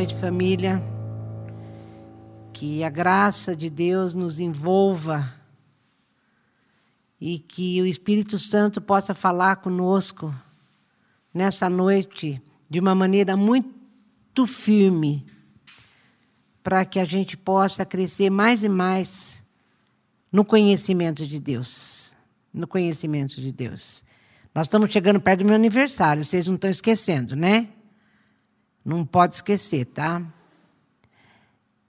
noite, família. Que a graça de Deus nos envolva e que o Espírito Santo possa falar conosco nessa noite de uma maneira muito firme, para que a gente possa crescer mais e mais no conhecimento de Deus. No conhecimento de Deus. Nós estamos chegando perto do meu aniversário, vocês não estão esquecendo, né? Não pode esquecer, tá?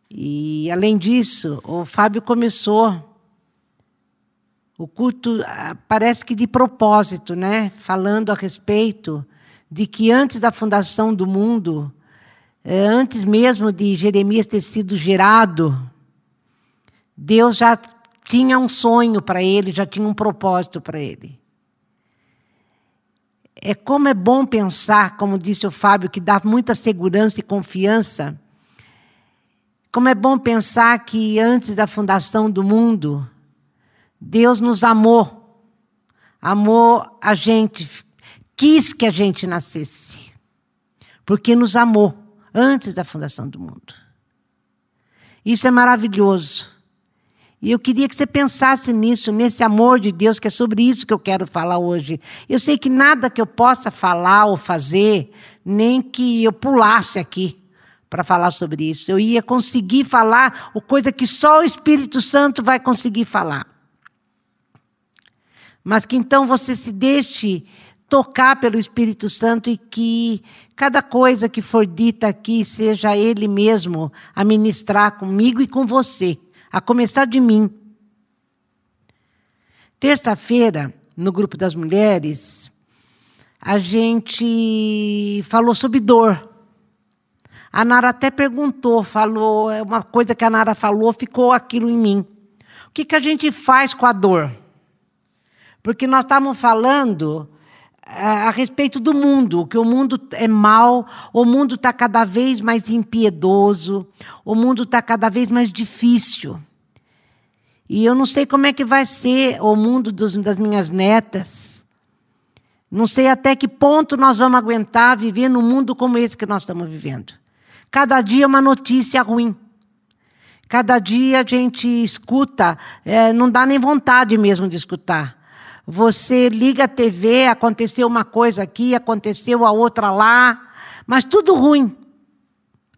E, além disso, o Fábio começou o culto, ah, parece que de propósito, né? Falando a respeito de que antes da fundação do mundo, eh, antes mesmo de Jeremias ter sido gerado, Deus já tinha um sonho para ele, já tinha um propósito para ele. É como é bom pensar, como disse o Fábio, que dá muita segurança e confiança. Como é bom pensar que antes da fundação do mundo, Deus nos amou, amou a gente, quis que a gente nascesse, porque nos amou antes da fundação do mundo. Isso é maravilhoso. E eu queria que você pensasse nisso, nesse amor de Deus, que é sobre isso que eu quero falar hoje. Eu sei que nada que eu possa falar ou fazer, nem que eu pulasse aqui para falar sobre isso. Eu ia conseguir falar o coisa que só o Espírito Santo vai conseguir falar. Mas que então você se deixe tocar pelo Espírito Santo e que cada coisa que for dita aqui seja Ele mesmo a ministrar comigo e com você a começar de mim. Terça-feira, no grupo das mulheres, a gente falou sobre dor. A Nara até perguntou, falou, uma coisa que a Nara falou, ficou aquilo em mim. O que, que a gente faz com a dor? Porque nós estávamos falando a, respeito do mundo, que o mundo é mal, o mundo está cada vez mais impiedoso, o mundo está cada vez mais difícil. E eu não sei como é que vai ser o mundo dos, das minhas netas. Não sei até que ponto nós vamos aguentar viver num mundo como esse que nós estamos vivendo. Cada dia uma notícia ruim. Cada dia a gente escuta, é, não dá nem vontade mesmo de escutar. Você liga a TV, aconteceu uma coisa aqui, aconteceu a outra lá, mas tudo ruim.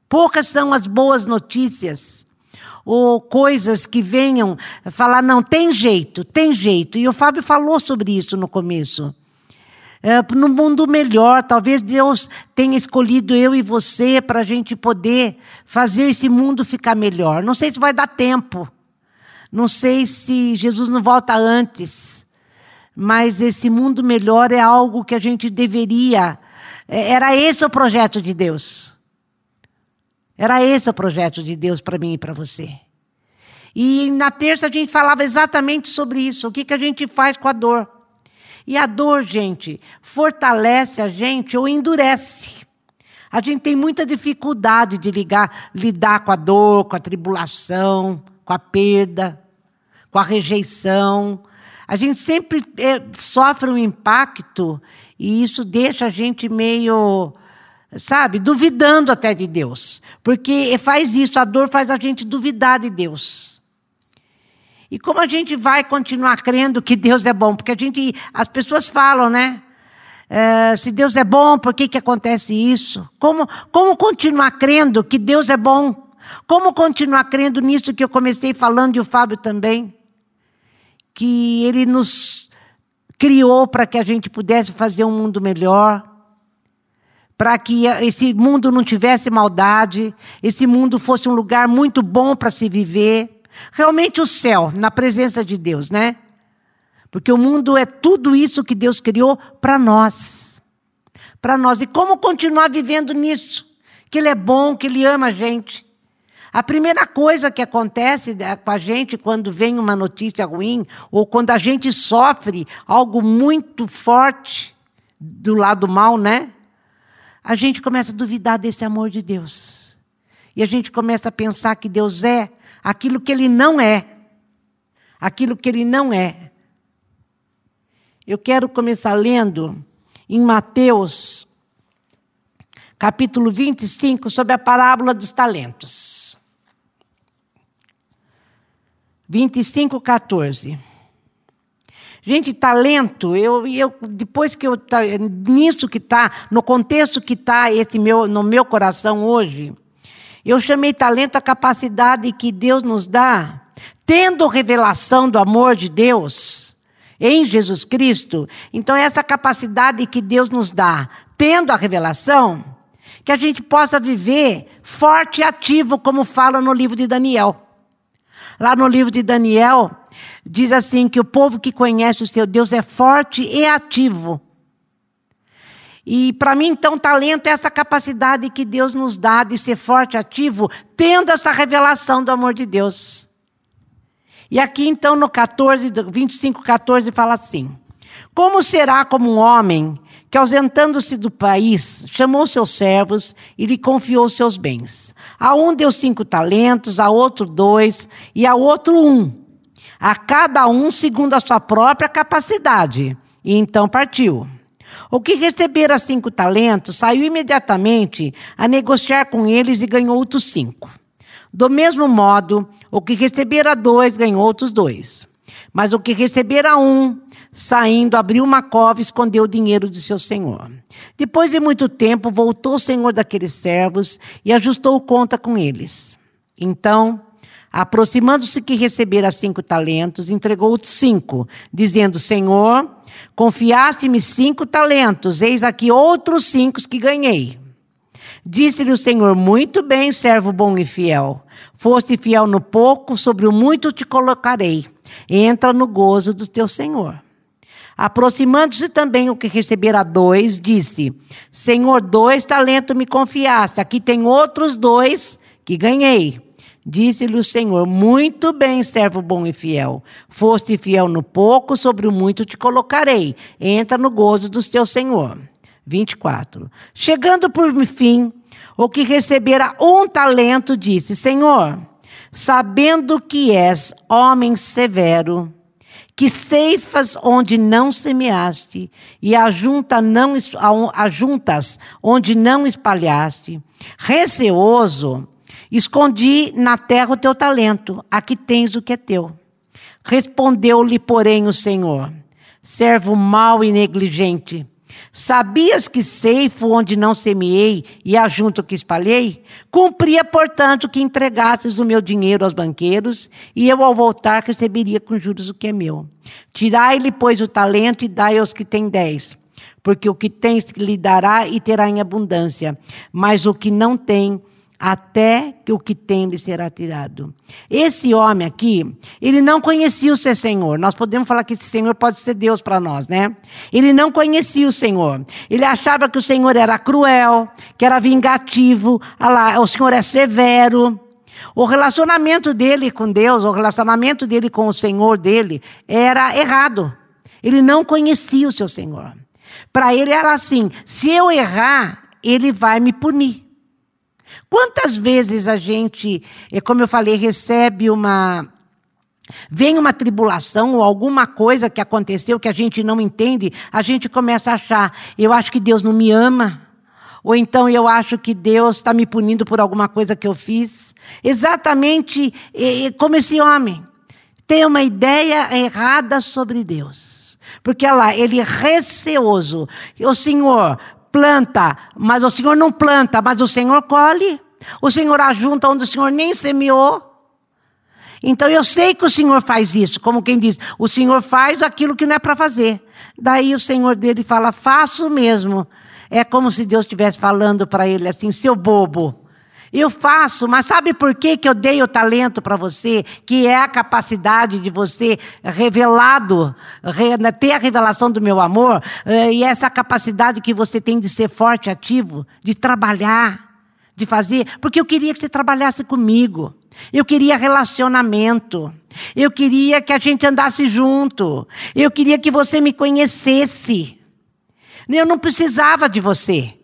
Poucas são as boas notícias ou coisas que venham falar, não, tem jeito, tem jeito. E o Fábio falou sobre isso no começo. É, no mundo melhor, talvez Deus tenha escolhido eu e você para a gente poder fazer esse mundo ficar melhor. Não sei se vai dar tempo, não sei se Jesus não volta antes, mas esse mundo melhor é algo que a gente deveria. É, era esse o projeto de Deus. Era esse o projeto de Deus para mim e para você. E na terça a gente falava exatamente sobre isso, o que, que a gente faz com a dor. E a dor, gente, fortalece a gente ou endurece. A gente tem muita dificuldade de ligar, lidar com a dor, com a tribulação, com a perda, com a rejeição. A gente sempre é, sofre um impacto e isso deixa a gente meio sabe, duvidando até de Deus. Porque faz isso, a dor faz a gente duvidar de Deus. E como a gente vai continuar crendo que Deus é bom? Porque a gente, as pessoas falam, né? É, se Deus é bom, por que, que acontece isso? Como, como continuar crendo que Deus é bom? Como continuar crendo nisso que eu comecei falando e o Fábio também? Que Ele nos criou para que a gente pudesse fazer um mundo melhor para que esse mundo não tivesse maldade, esse mundo fosse um lugar muito bom para se viver. Realmente o céu, na presença de Deus, né? Porque o mundo é tudo isso que Deus criou para nós. Para nós. E como continuar vivendo nisso? Que Ele é bom, que Ele ama a gente. A primeira coisa que acontece né, com a gente quando vem uma notícia ruim, ou quando a gente sofre algo muito forte do lado mal, né? a gente começa a duvidar desse amor de Deus. E a gente começa a pensar que Deus é aquilo que Ele não é. Aquilo que Ele não é. Eu quero começar lendo em Mateus, capítulo 25, sobre a parábola dos talentos. 25, 14. Gente, talento, eu, eu depois que eu nisso que está, no contexto que está esse meu, no meu coração hoje, eu chamei talento a capacidade que Deus nos dá, tendo revelação do amor de Deus em Jesus Cristo. Então essa capacidade que Deus nos dá, tendo a revelação, que a gente possa viver forte e ativo, como fala no livro de Daniel. Lá no livro de Daniel, diz assim: que o povo que conhece o seu Deus é forte e ativo. E para mim, então, talento é essa capacidade que Deus nos dá de ser forte ativo, tendo essa revelação do amor de Deus. E aqui, então, no 14, 25, 14, fala assim: Como será como um homem que, ausentando-se do país, chamou seus servos e lhe confiou seus bens? A um deu cinco talentos, a outro dois, e a outro um a cada um segundo a sua própria capacidade. E então partiu. O que recebera cinco talentos saiu imediatamente a negociar com eles e ganhou outros cinco. Do mesmo modo, o que recebera dois ganhou outros dois. Mas o que recebera um, saindo, abriu uma cova e escondeu o dinheiro de seu senhor. Depois de muito tempo, voltou o senhor daqueles servos e ajustou conta com eles. Então, Aproximando-se que recebera cinco talentos, entregou cinco, dizendo: Senhor, confiaste-me cinco talentos, eis aqui outros cinco que ganhei. Disse-lhe o Senhor: Muito bem, servo bom e fiel. Foste fiel no pouco, sobre o muito te colocarei. Entra no gozo do teu Senhor. Aproximando-se também o que recebera dois, disse: Senhor, dois talentos me confiaste, aqui tem outros dois que ganhei. Disse-lhe o Senhor: Muito bem, servo bom e fiel. Foste fiel no pouco, sobre o muito te colocarei. Entra no gozo do teu Senhor. 24. Chegando por fim, o que recebera um talento, disse: Senhor, sabendo que és homem severo, que ceifas onde não semeaste e ajunta não, ajuntas onde não espalhaste, receoso, Escondi na terra o teu talento, aqui tens o que é teu. Respondeu-lhe, porém, o Senhor: servo mau e negligente. Sabias que ceifo onde não semeei e ajunto que espalhei? Cumpria, portanto, que entregasses o meu dinheiro aos banqueiros, e eu, ao voltar, receberia com juros o que é meu. Tirai-lhe, pois, o talento e dai aos que têm dez. Porque o que tens lhe dará e terá em abundância, mas o que não tem, até que o que tem lhe será tirado. Esse homem aqui, ele não conhecia o seu Senhor. Nós podemos falar que esse Senhor pode ser Deus para nós, né? Ele não conhecia o Senhor. Ele achava que o Senhor era cruel, que era vingativo, lá, o Senhor é severo. O relacionamento dele com Deus, o relacionamento dele com o Senhor dele, era errado. Ele não conhecia o seu Senhor. Para ele era assim: se eu errar, ele vai me punir. Quantas vezes a gente, é como eu falei, recebe uma. Vem uma tribulação ou alguma coisa que aconteceu que a gente não entende, a gente começa a achar, eu acho que Deus não me ama. Ou então eu acho que Deus está me punindo por alguma coisa que eu fiz. Exatamente como esse homem. Tem uma ideia errada sobre Deus. Porque lá, ele é receoso. O Senhor planta, mas o Senhor não planta, mas o Senhor colhe. O Senhor ajunta onde o Senhor nem semeou. Então eu sei que o Senhor faz isso, como quem diz, o Senhor faz aquilo que não é para fazer. Daí o Senhor dele fala, faço mesmo. É como se Deus estivesse falando para ele assim, seu bobo. Eu faço, mas sabe por que, que eu dei o talento para você? Que é a capacidade de você revelado, né, ter a revelação do meu amor, eh, e essa capacidade que você tem de ser forte, ativo, de trabalhar de fazer, porque eu queria que você trabalhasse comigo. Eu queria relacionamento. Eu queria que a gente andasse junto. Eu queria que você me conhecesse. Eu não precisava de você.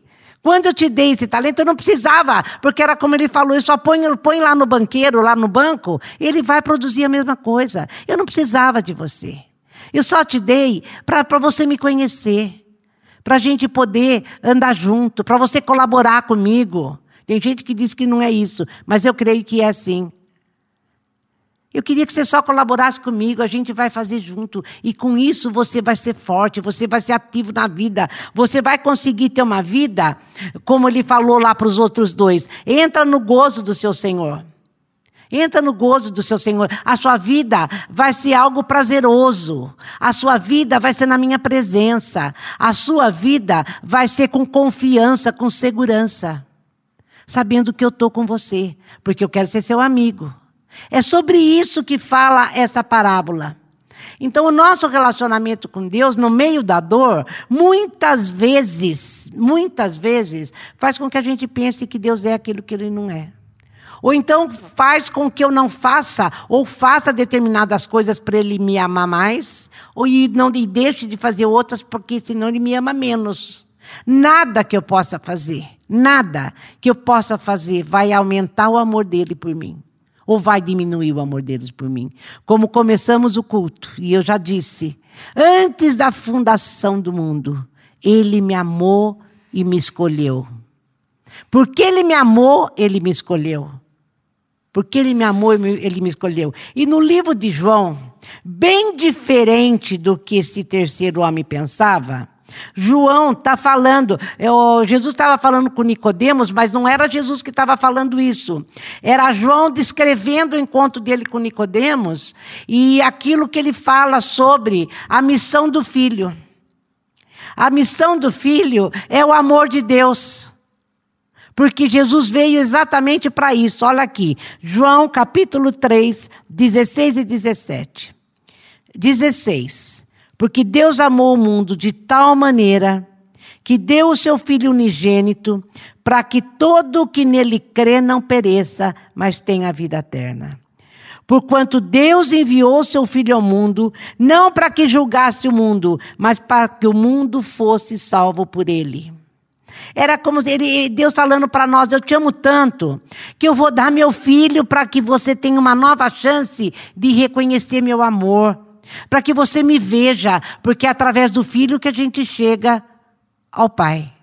Quando eu te dei esse talento, eu não precisava, porque era como ele falou, eu só põe, lá no banqueiro, lá no banco, ele vai produzir a mesma coisa. Eu não precisava de você. Eu só te dei para você me conhecer para a gente poder andar junto, para você colaborar comigo. Tem gente que diz que não é isso, mas eu creio que é assim. Eu queria que você só colaborasse comigo, a gente vai fazer junto. E com isso você vai ser forte, você vai ser ativo na vida. Você vai conseguir ter uma vida, como ele falou lá para os outros dois. Entra no gozo do seu Senhor. Entra no gozo do seu Senhor. A sua vida vai ser algo prazeroso. A sua vida vai ser na minha presença. A sua vida vai ser com confiança, com segurança. Sabendo que eu estou com você, porque eu quero ser seu amigo. É sobre isso que fala essa parábola. Então, o nosso relacionamento com Deus, no meio da dor, muitas vezes, muitas vezes, faz com que a gente pense que Deus é aquilo que Ele não é. Ou então faz com que eu não faça, ou faça determinadas coisas para Ele me amar mais, ou não e deixe de fazer outras, porque senão Ele me ama menos. Nada que eu possa fazer, nada que eu possa fazer vai aumentar o amor dele por mim ou vai diminuir o amor deles por mim? Como começamos o culto, e eu já disse, antes da fundação do mundo, ele me amou e me escolheu. Porque ele me amou, ele me escolheu. Porque ele me amou, ele me escolheu. E no livro de João, bem diferente do que esse terceiro homem pensava, João está falando, eu, Jesus estava falando com Nicodemos, mas não era Jesus que estava falando isso. Era João descrevendo o encontro dele com Nicodemos e aquilo que ele fala sobre a missão do filho. A missão do filho é o amor de Deus. Porque Jesus veio exatamente para isso. Olha aqui, João capítulo 3, 16 e 17. 16. Porque Deus amou o mundo de tal maneira que deu o seu Filho unigênito para que todo o que nele crê não pereça, mas tenha a vida eterna. Porquanto Deus enviou seu Filho ao mundo, não para que julgasse o mundo, mas para que o mundo fosse salvo por ele. Era como ele, Deus falando para nós: Eu te amo tanto, que eu vou dar meu filho para que você tenha uma nova chance de reconhecer meu amor para que você me veja, porque é através do filho que a gente chega ao Pai.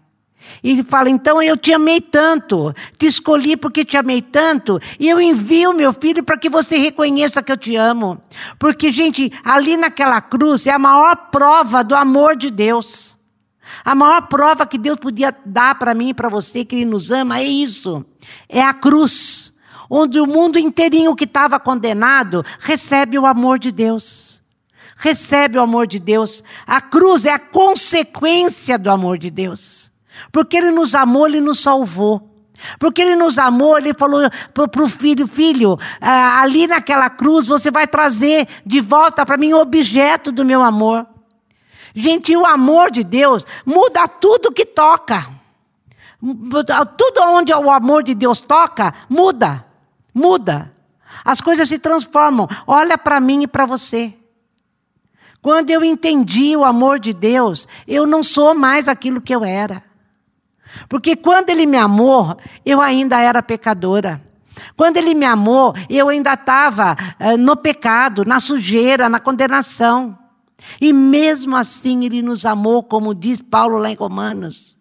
E fala: então eu te amei tanto, te escolhi porque te amei tanto, e eu envio meu filho para que você reconheça que eu te amo. Porque, gente, ali naquela cruz é a maior prova do amor de Deus. A maior prova que Deus podia dar para mim e para você, que Ele nos ama, é isso: é a cruz, onde o mundo inteirinho que estava condenado recebe o amor de Deus recebe o amor de Deus. A cruz é a consequência do amor de Deus. Porque Ele nos amou, Ele nos salvou. Porque Ele nos amou, Ele falou para o filho: Filho, ah, ali naquela cruz você vai trazer de volta para mim o objeto do meu amor. Gente, o amor de Deus muda tudo que toca. Tudo onde o amor de Deus toca, muda. Muda. As coisas se transformam. Olha para mim e para você. Quando eu entendi o amor de Deus, eu não sou mais aquilo que eu era. Porque quando Ele me amou, eu ainda era pecadora. Quando Ele me amou, eu ainda estava uh, no pecado, na sujeira, na condenação. E mesmo assim Ele nos amou, como diz Paulo lá em Romanos.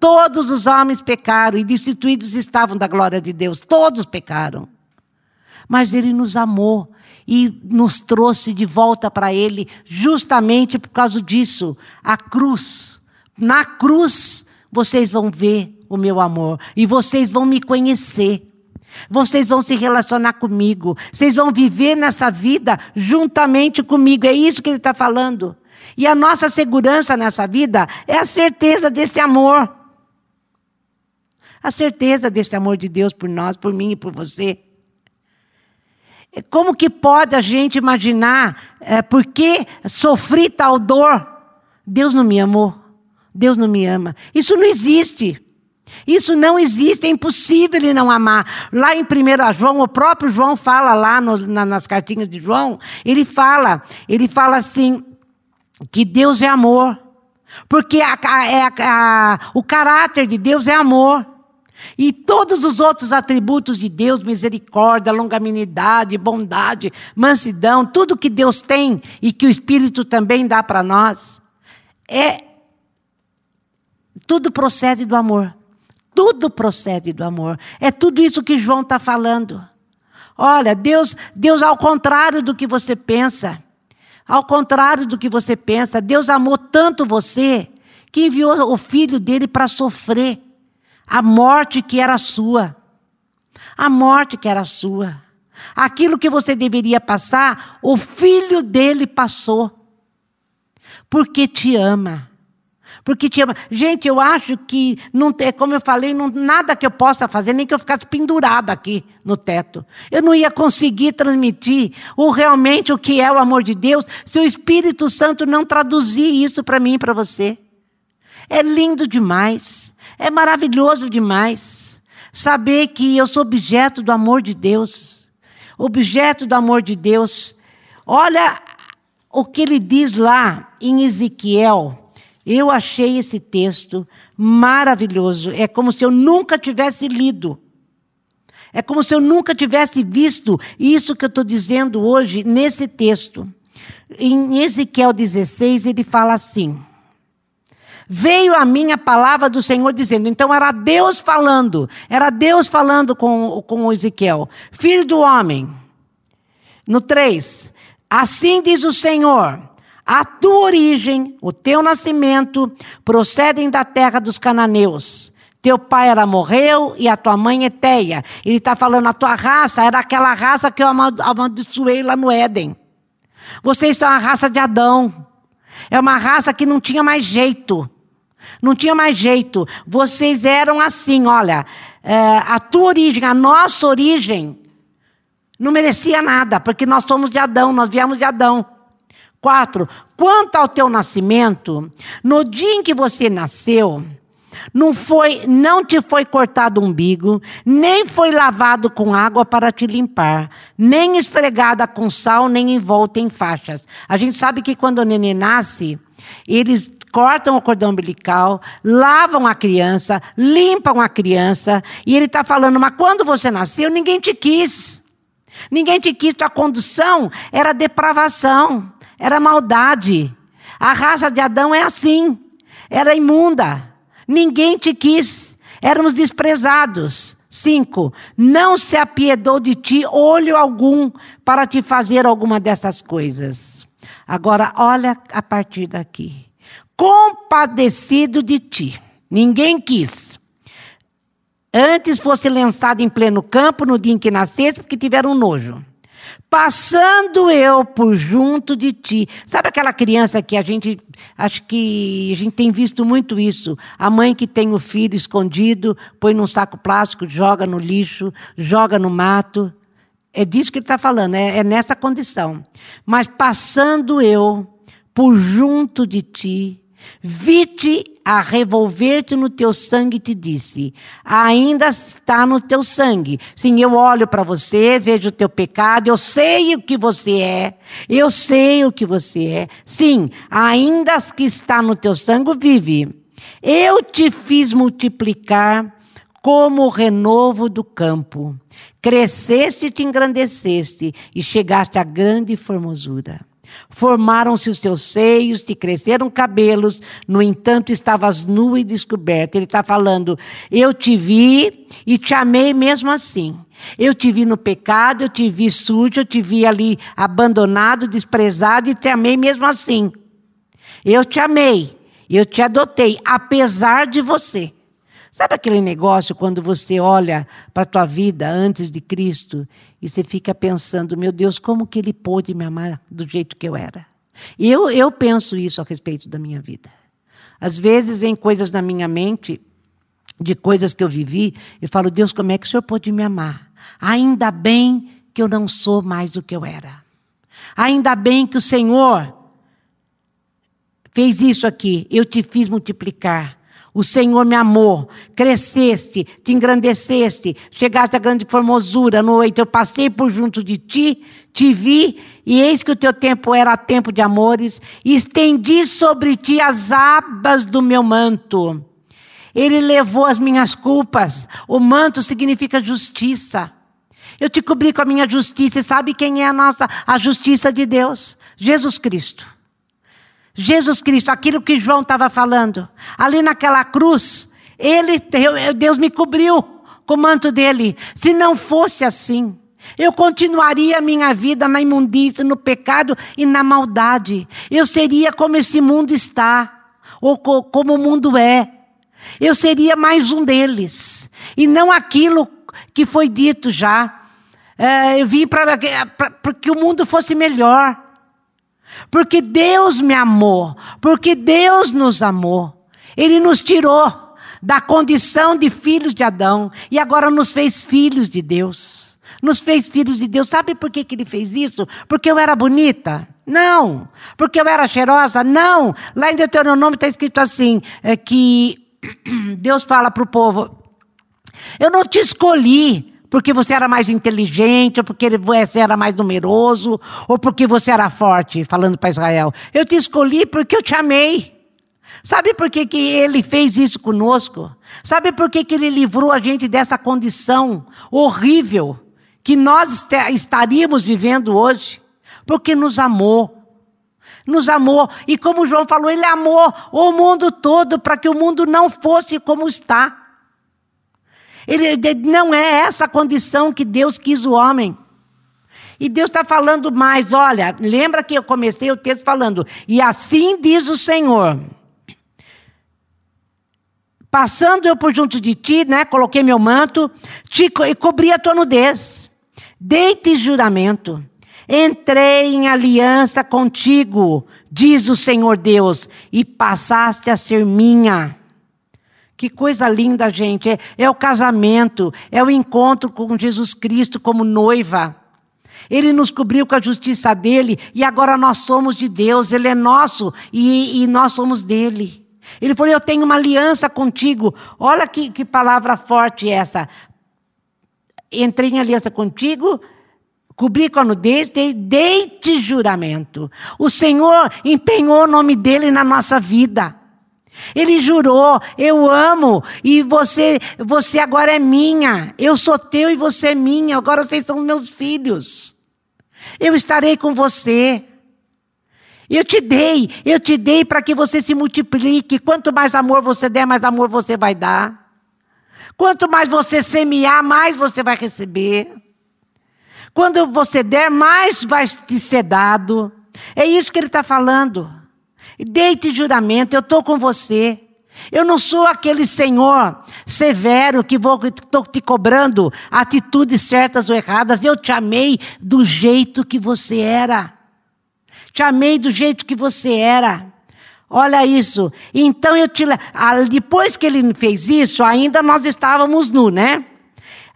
Todos os homens pecaram e destituídos estavam da glória de Deus. Todos pecaram. Mas Ele nos amou e nos trouxe de volta para Ele, justamente por causa disso. A cruz. Na cruz, vocês vão ver o meu amor e vocês vão me conhecer. Vocês vão se relacionar comigo. Vocês vão viver nessa vida juntamente comigo. É isso que ele está falando. E a nossa segurança nessa vida é a certeza desse amor. A certeza desse amor de Deus por nós, por mim e por você. Como que pode a gente imaginar é, por que sofri tal dor? Deus não me amou. Deus não me ama. Isso não existe. Isso não existe, é impossível ele não amar. Lá em 1 João, o próprio João fala lá no, na, nas cartinhas de João, ele fala, ele fala assim, que Deus é amor. Porque a, a, a, o caráter de Deus é amor. E todos os outros atributos de Deus, misericórdia, longanimidade, bondade, mansidão, tudo que Deus tem e que o Espírito também dá para nós, é tudo procede do amor. Tudo procede do amor. É tudo isso que João está falando. Olha, Deus, Deus ao contrário do que você pensa, ao contrário do que você pensa, Deus amou tanto você que enviou o filho dele para sofrer a morte que era sua. A morte que era sua. Aquilo que você deveria passar, o filho dele passou. Porque te ama. Porque te ama. Gente, eu acho que não tem, como eu falei, não, nada que eu possa fazer, nem que eu ficasse pendurada aqui no teto. Eu não ia conseguir transmitir o realmente o que é o amor de Deus se o Espírito Santo não traduzir isso para mim e para você. É lindo demais. É maravilhoso demais. Saber que eu sou objeto do amor de Deus. Objeto do amor de Deus. Olha o que ele diz lá em Ezequiel eu achei esse texto maravilhoso. É como se eu nunca tivesse lido. É como se eu nunca tivesse visto isso que eu estou dizendo hoje nesse texto. Em Ezequiel 16, ele fala assim: Veio a mim a palavra do Senhor dizendo, então era Deus falando, era Deus falando com, com Ezequiel, filho do homem. No 3, assim diz o Senhor a tua origem, o teu nascimento, procedem da terra dos cananeus. Teu pai era morreu e a tua mãe é Teia. Ele está falando, a tua raça era aquela raça que eu amaldiçoei lá no Éden. Vocês são a raça de Adão. É uma raça que não tinha mais jeito. Não tinha mais jeito. Vocês eram assim, olha. É, a tua origem, a nossa origem, não merecia nada, porque nós somos de Adão, nós viemos de Adão. 4. Quanto ao teu nascimento, no dia em que você nasceu, não foi, não te foi cortado o umbigo, nem foi lavado com água para te limpar, nem esfregada com sal, nem envolta em faixas. A gente sabe que quando o neném nasce, eles cortam o cordão umbilical, lavam a criança, limpam a criança, e ele está falando, mas quando você nasceu, ninguém te quis. Ninguém te quis, tua condução era depravação era maldade. A raça de Adão é assim, era imunda. Ninguém te quis, éramos desprezados. Cinco, não se apiedou de ti olho algum para te fazer alguma dessas coisas. Agora, olha a partir daqui. Compadecido de ti, ninguém quis. Antes fosse lançado em pleno campo no dia em que nascesse, porque tiveram nojo passando eu por junto de ti. Sabe aquela criança que a gente, acho que a gente tem visto muito isso. A mãe que tem o filho escondido, põe num saco plástico, joga no lixo, joga no mato. É disso que ele está falando, é, é nessa condição. Mas passando eu por junto de ti, Vi-te a revolver-te no teu sangue e te disse: ainda está no teu sangue. Sim, eu olho para você, vejo o teu pecado, eu sei o que você é, eu sei o que você é. Sim, ainda que está no teu sangue, vive. Eu te fiz multiplicar como o renovo do campo. Cresceste e te engrandeceste e chegaste à grande formosura. Formaram-se os teus seios, te cresceram cabelos, no entanto estavas nua e descoberta. Ele está falando, eu te vi e te amei mesmo assim. Eu te vi no pecado, eu te vi sujo, eu te vi ali abandonado, desprezado e te amei mesmo assim. Eu te amei, eu te adotei, apesar de você. Sabe aquele negócio quando você olha para a tua vida antes de Cristo e você fica pensando, meu Deus, como que ele pôde me amar do jeito que eu era? Eu, eu penso isso a respeito da minha vida. Às vezes vem coisas na minha mente, de coisas que eu vivi, e falo, Deus, como é que o Senhor pôde me amar? Ainda bem que eu não sou mais do que eu era. Ainda bem que o Senhor fez isso aqui, eu te fiz multiplicar. O Senhor me amou, cresceste, te engrandeceste, chegaste à grande formosura. No oito, eu passei por junto de ti, te vi, e eis que o teu tempo era tempo de amores, estendi sobre ti as abas do meu manto. Ele levou as minhas culpas. O manto significa justiça. Eu te cobri com a minha justiça, e sabe quem é a nossa a justiça de Deus? Jesus Cristo. Jesus Cristo, aquilo que João estava falando. Ali naquela cruz, ele, Deus me cobriu com o manto dele. Se não fosse assim, eu continuaria a minha vida na imundícia, no pecado e na maldade. Eu seria como esse mundo está, ou como o mundo é. Eu seria mais um deles. E não aquilo que foi dito já. É, eu vim para que o mundo fosse melhor. Porque Deus me amou. Porque Deus nos amou. Ele nos tirou da condição de filhos de Adão e agora nos fez filhos de Deus. Nos fez filhos de Deus. Sabe por que, que ele fez isso? Porque eu era bonita? Não. Porque eu era cheirosa? Não. Lá em Deuteronômio está escrito assim: é que Deus fala para o povo: Eu não te escolhi porque você era mais inteligente, ou porque você era mais numeroso, ou porque você era forte, falando para Israel. Eu te escolhi porque eu te amei. Sabe por que, que ele fez isso conosco? Sabe por que, que ele livrou a gente dessa condição horrível que nós estaríamos vivendo hoje? Porque nos amou. Nos amou. E como João falou, ele amou o mundo todo para que o mundo não fosse como está. Ele, não é essa a condição que Deus quis o homem. E Deus está falando mais, olha, lembra que eu comecei o texto falando, e assim diz o Senhor. Passando eu por junto de ti, né? Coloquei meu manto, te, e cobri a tua nudez. Deite juramento. Entrei em aliança contigo, diz o Senhor Deus, e passaste a ser minha. Que coisa linda, gente. É, é o casamento, é o encontro com Jesus Cristo como noiva. Ele nos cobriu com a justiça dele e agora nós somos de Deus. Ele é nosso e, e nós somos dele. Ele falou: Eu tenho uma aliança contigo. Olha que, que palavra forte essa. Entrei em aliança contigo, cobri com a nudez, dei, dei-te juramento. O Senhor empenhou o nome dele na nossa vida. Ele jurou: Eu amo e você, você agora é minha. Eu sou teu e você é minha. Agora vocês são meus filhos. Eu estarei com você. Eu te dei, eu te dei para que você se multiplique. Quanto mais amor você der, mais amor você vai dar. Quanto mais você semear, mais você vai receber. Quando você der, mais vai te ser dado. É isso que ele está falando. Deite juramento, eu estou com você. Eu não sou aquele senhor severo que vou estou te cobrando atitudes certas ou erradas. Eu te amei do jeito que você era. Te amei do jeito que você era. Olha isso. Então eu te. Depois que ele fez isso, ainda nós estávamos nu, né?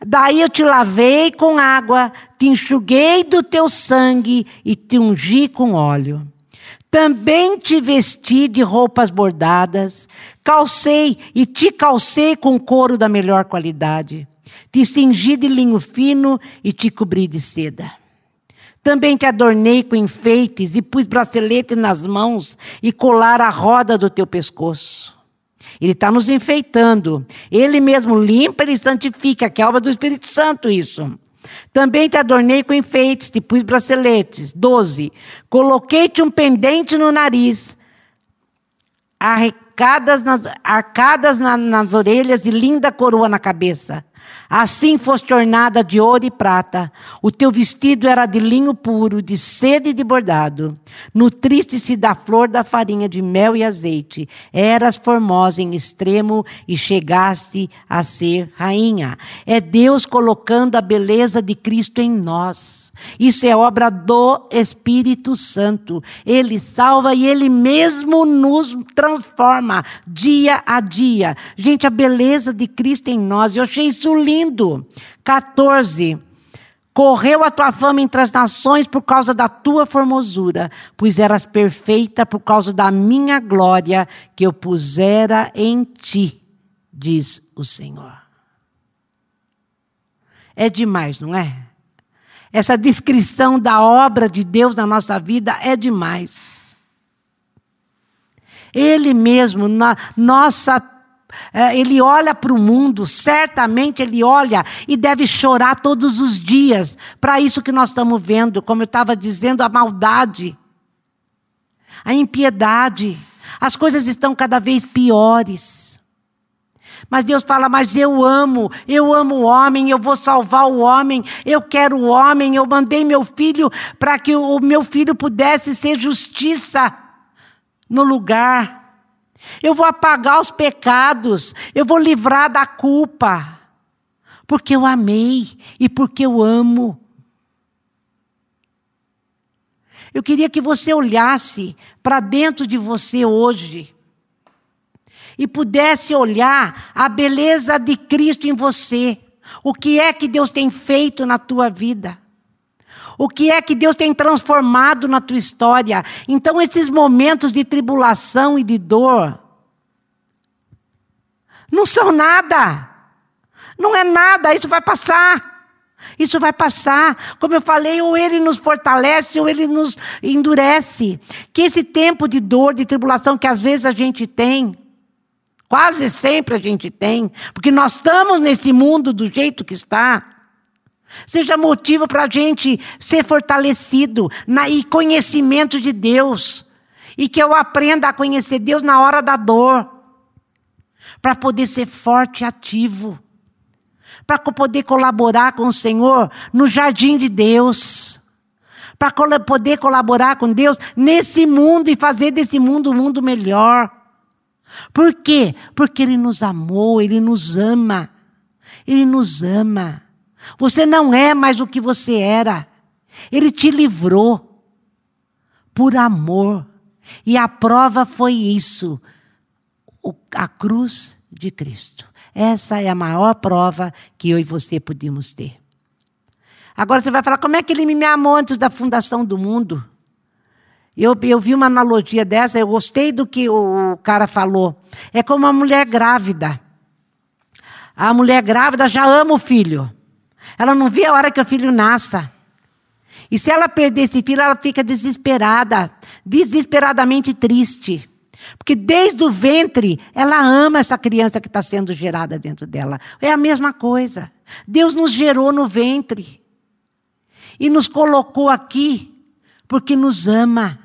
Daí eu te lavei com água, te enxuguei do teu sangue e te ungi com óleo. Também te vesti de roupas bordadas, calcei e te calcei com couro da melhor qualidade. Te cingi de linho fino e te cobri de seda. Também te adornei com enfeites e pus bracelete nas mãos e colar a roda do teu pescoço. Ele está nos enfeitando. Ele mesmo limpa e santifica, que é obra do Espírito Santo isso. Também te adornei com enfeites, te pus braceletes. Doze. Coloquei-te um pendente no nariz, arcadas nas, arcadas na, nas orelhas e linda coroa na cabeça. Assim foste ornada de ouro e prata. O teu vestido era de linho puro, de seda e de bordado. Nutriste-se da flor da farinha de mel e azeite. Eras formosa em extremo e chegaste a ser rainha. É Deus colocando a beleza de Cristo em nós. Isso é obra do Espírito Santo. Ele salva e ele mesmo nos transforma dia a dia. Gente, a beleza de Cristo em nós. Eu achei isso lindo. 14. Correu a tua fama entre as nações por causa da tua formosura, pois eras perfeita por causa da minha glória que eu pusera em ti, diz o Senhor. É demais, não é? Essa descrição da obra de Deus na nossa vida é demais. Ele mesmo, na nossa ele olha para o mundo, certamente ele olha e deve chorar todos os dias para isso que nós estamos vendo, como eu estava dizendo, a maldade. a impiedade. As coisas estão cada vez piores. Mas Deus fala: Mas eu amo, eu amo o homem, eu vou salvar o homem, eu quero o homem. Eu mandei meu filho para que o meu filho pudesse ser justiça no lugar. Eu vou apagar os pecados, eu vou livrar da culpa, porque eu amei e porque eu amo. Eu queria que você olhasse para dentro de você hoje e pudesse olhar a beleza de Cristo em você. O que é que Deus tem feito na tua vida? O que é que Deus tem transformado na tua história? Então, esses momentos de tribulação e de dor não são nada. Não é nada, isso vai passar. Isso vai passar. Como eu falei, ou ele nos fortalece ou ele nos endurece. Que esse tempo de dor, de tribulação que às vezes a gente tem, quase sempre a gente tem, porque nós estamos nesse mundo do jeito que está. Seja motivo para a gente ser fortalecido na, e conhecimento de Deus. E que eu aprenda a conhecer Deus na hora da dor. Para poder ser forte e ativo. Para poder colaborar com o Senhor no jardim de Deus. Para poder colaborar com Deus nesse mundo e fazer desse mundo um mundo melhor. Por quê? Porque Ele nos amou, Ele nos ama. Ele nos ama. Você não é mais o que você era. Ele te livrou por amor. E a prova foi isso: a cruz de Cristo. Essa é a maior prova que eu e você podíamos ter. Agora você vai falar, como é que ele me amou antes da fundação do mundo? Eu, eu vi uma analogia dessa, eu gostei do que o cara falou. É como uma mulher grávida. A mulher grávida já ama o filho. Ela não vê a hora que o filho nasça. E se ela perder esse filho, ela fica desesperada, desesperadamente triste. Porque desde o ventre, ela ama essa criança que está sendo gerada dentro dela. É a mesma coisa. Deus nos gerou no ventre. E nos colocou aqui porque nos ama.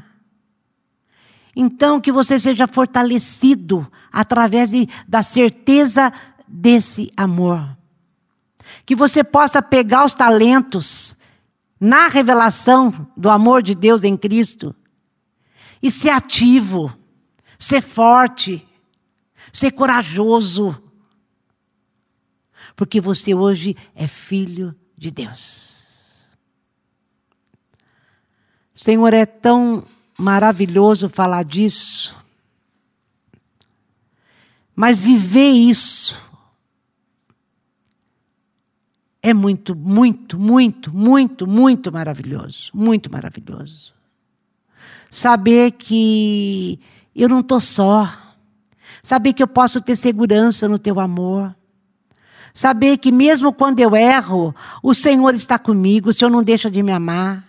Então, que você seja fortalecido através de, da certeza desse amor que você possa pegar os talentos na revelação do amor de Deus em Cristo e ser ativo, ser forte, ser corajoso. Porque você hoje é filho de Deus. Senhor, é tão maravilhoso falar disso. Mas viver isso é muito, muito, muito, muito, muito maravilhoso. Muito maravilhoso. Saber que eu não estou só. Saber que eu posso ter segurança no teu amor. Saber que mesmo quando eu erro, o Senhor está comigo, o Senhor não deixa de me amar.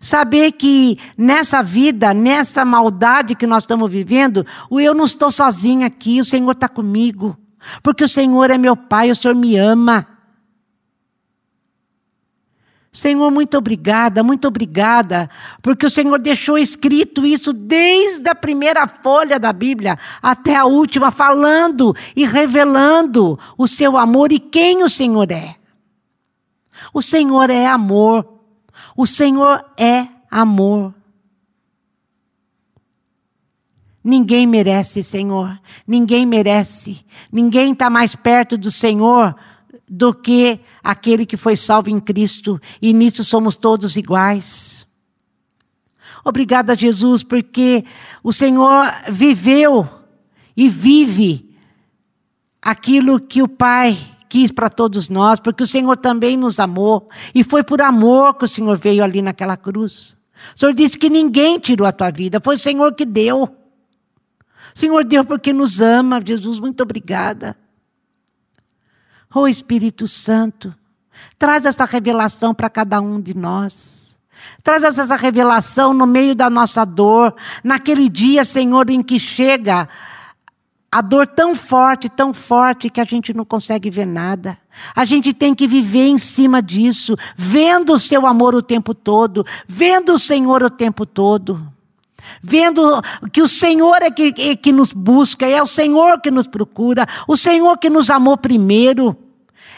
Saber que nessa vida, nessa maldade que nós estamos vivendo, eu não estou sozinha aqui, o Senhor está comigo. Porque o Senhor é meu Pai, o Senhor me ama. Senhor, muito obrigada, muito obrigada, porque o Senhor deixou escrito isso desde a primeira folha da Bíblia até a última, falando e revelando o seu amor e quem o Senhor é. O Senhor é amor. O Senhor é amor. Ninguém merece, Senhor. Ninguém merece. Ninguém está mais perto do Senhor do que aquele que foi salvo em Cristo, e nisso somos todos iguais. Obrigada, Jesus, porque o Senhor viveu e vive aquilo que o Pai quis para todos nós, porque o Senhor também nos amou, e foi por amor que o Senhor veio ali naquela cruz. O Senhor disse que ninguém tirou a tua vida, foi o Senhor que deu. O Senhor deu porque nos ama, Jesus, muito obrigada. Oh Espírito Santo, traz essa revelação para cada um de nós. Traz essa revelação no meio da nossa dor, naquele dia, Senhor, em que chega a dor tão forte, tão forte que a gente não consegue ver nada. A gente tem que viver em cima disso, vendo o seu amor o tempo todo, vendo o Senhor o tempo todo. Vendo que o Senhor é que, é que nos busca, é o Senhor que nos procura, o Senhor que nos amou primeiro.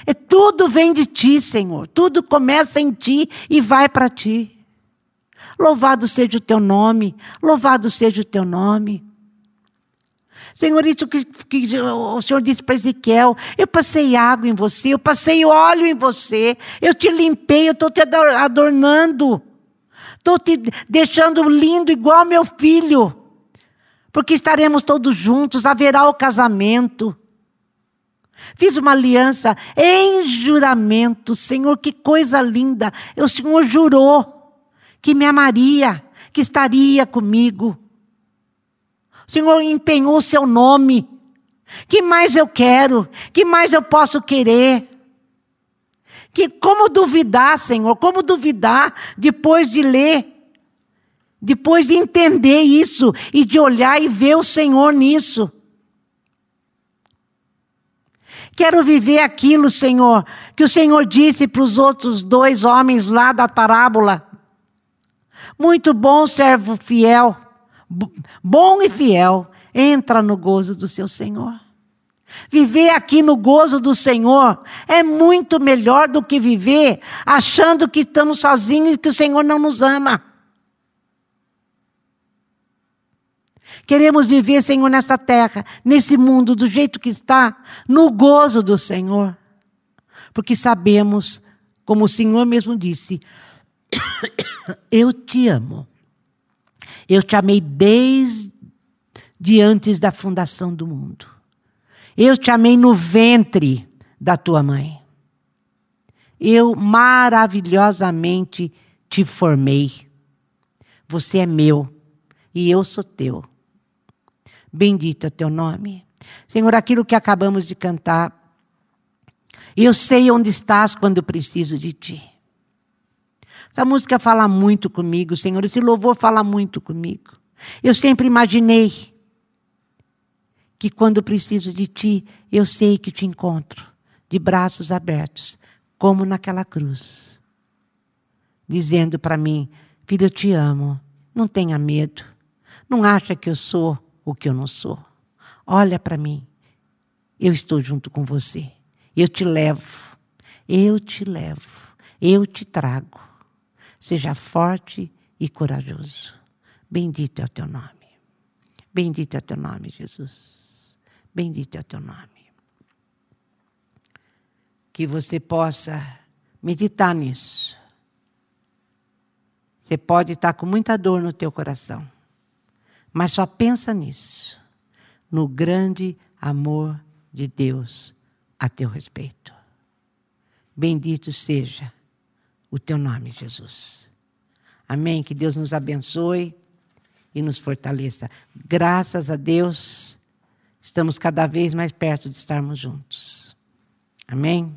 É, tudo vem de ti, Senhor. Tudo começa em ti e vai para ti. Louvado seja o teu nome, louvado seja o teu nome. Senhor, isso que, que o Senhor disse para Ezequiel: eu passei água em você, eu passei óleo em você, eu te limpei, eu estou te adornando, estou te deixando lindo igual meu filho, porque estaremos todos juntos, haverá o casamento. Fiz uma aliança em juramento, Senhor, que coisa linda. O Senhor jurou que me amaria, que estaria comigo. O Senhor empenhou o seu nome. Que mais eu quero? Que mais eu posso querer? Que como duvidar, Senhor? Como duvidar depois de ler? Depois de entender isso e de olhar e ver o Senhor nisso. Quero viver aquilo, Senhor, que o Senhor disse para os outros dois homens lá da parábola. Muito bom, servo fiel bom e fiel, entra no gozo do seu Senhor. Viver aqui no gozo do Senhor é muito melhor do que viver achando que estamos sozinhos e que o Senhor não nos ama. Queremos viver, Senhor, nessa terra, nesse mundo, do jeito que está, no gozo do Senhor. Porque sabemos, como o Senhor mesmo disse, eu te amo. Eu te amei desde antes da fundação do mundo. Eu te amei no ventre da tua mãe. Eu maravilhosamente te formei. Você é meu e eu sou teu. Bendito é teu nome. Senhor, aquilo que acabamos de cantar, eu sei onde estás quando preciso de ti. Essa música fala muito comigo, Senhor. Esse louvor fala muito comigo. Eu sempre imaginei que quando preciso de Ti, eu sei que te encontro de braços abertos, como naquela cruz, dizendo para mim: Filho, eu te amo. Não tenha medo. Não acha que eu sou o que eu não sou. Olha para mim. Eu estou junto com você. Eu te levo. Eu te levo. Eu te trago. Seja forte e corajoso. Bendito é o teu nome. Bendito é o teu nome, Jesus. Bendito é o teu nome. Que você possa meditar nisso. Você pode estar com muita dor no teu coração, mas só pensa nisso, no grande amor de Deus a teu respeito. Bendito seja o teu nome, Jesus. Amém. Que Deus nos abençoe e nos fortaleça. Graças a Deus, estamos cada vez mais perto de estarmos juntos. Amém.